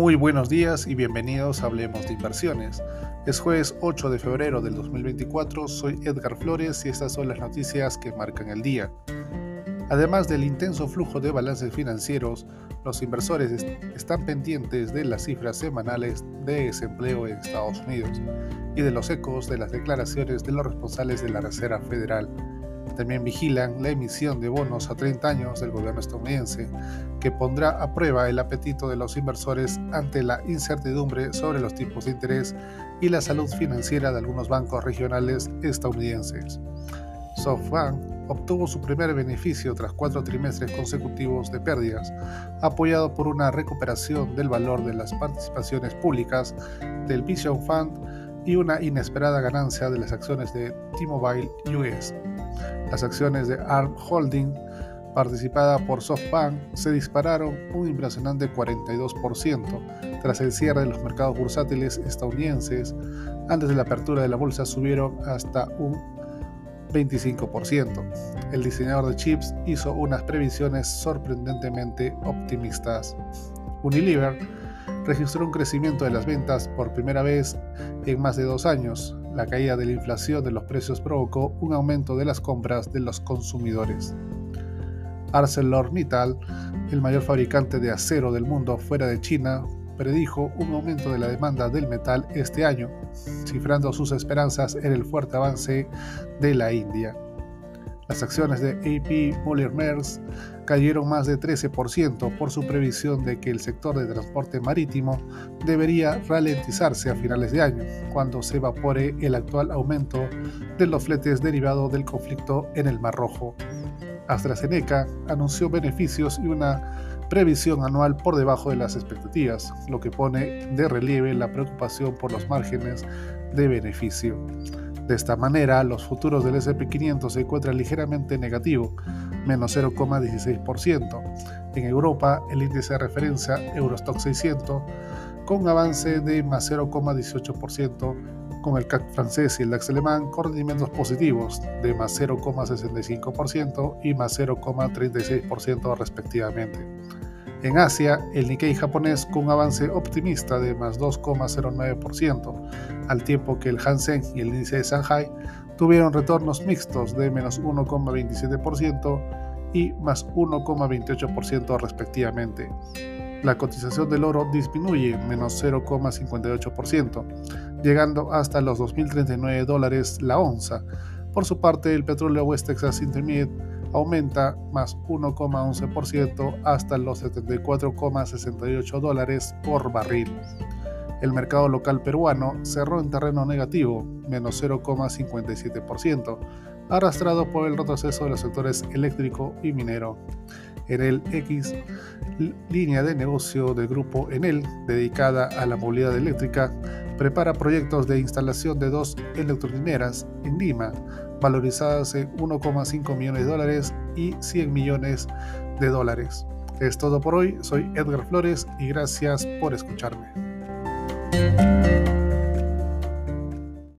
Muy buenos días y bienvenidos a Hablemos de Inversiones. Es jueves 8 de febrero del 2024, soy Edgar Flores y estas son las noticias que marcan el día. Además del intenso flujo de balances financieros, los inversores están pendientes de las cifras semanales de desempleo en Estados Unidos y de los ecos de las declaraciones de los responsables de la Reserva Federal también vigilan la emisión de bonos a 30 años del gobierno estadounidense, que pondrá a prueba el apetito de los inversores ante la incertidumbre sobre los tipos de interés y la salud financiera de algunos bancos regionales estadounidenses. SoftBank obtuvo su primer beneficio tras cuatro trimestres consecutivos de pérdidas, apoyado por una recuperación del valor de las participaciones públicas del Vision Fund y una inesperada ganancia de las acciones de T-Mobile US. Las acciones de ARM Holding, participada por SoftBank, se dispararon un impresionante 42% tras el cierre de los mercados bursátiles estadounidenses. Antes de la apertura de la bolsa subieron hasta un 25%. El diseñador de chips hizo unas previsiones sorprendentemente optimistas. Unilever registró un crecimiento de las ventas por primera vez en más de dos años. La caída de la inflación de los precios provocó un aumento de las compras de los consumidores. ArcelorMittal, el mayor fabricante de acero del mundo fuera de China, predijo un aumento de la demanda del metal este año, cifrando sus esperanzas en el fuerte avance de la India. Las acciones de AP Moller Maersk cayeron más de 13% por su previsión de que el sector de transporte marítimo debería ralentizarse a finales de año, cuando se evapore el actual aumento de los fletes derivado del conflicto en el Mar Rojo. AstraZeneca anunció beneficios y una previsión anual por debajo de las expectativas, lo que pone de relieve la preocupación por los márgenes de beneficio. De esta manera, los futuros del SP500 se encuentran ligeramente negativo, menos 0,16%. En Europa, el índice de referencia Eurostock 600 con avance de más 0,18%, con el CAC francés y el DAX alemán con rendimientos positivos de más 0,65% y más 0,36% respectivamente. En Asia, el Nikkei japonés con un avance optimista de más 2,09%, al tiempo que el Hansen y el índice de Shanghai tuvieron retornos mixtos de menos 1,27% y más 1,28% respectivamente. La cotización del oro disminuye menos 0,58%, llegando hasta los 2.039 dólares la onza. Por su parte, el petróleo West Texas Intermediate aumenta más 1,11% hasta los 74,68 dólares por barril. El mercado local peruano cerró en terreno negativo, menos 0,57%, arrastrado por el retroceso de los sectores eléctrico y minero. En el X, línea de negocio del grupo Enel, dedicada a la movilidad eléctrica, prepara proyectos de instalación de dos electrolineras en Lima, valorizadas en 1,5 millones de dólares y 100 millones de dólares. Es todo por hoy, soy Edgar Flores y gracias por escucharme.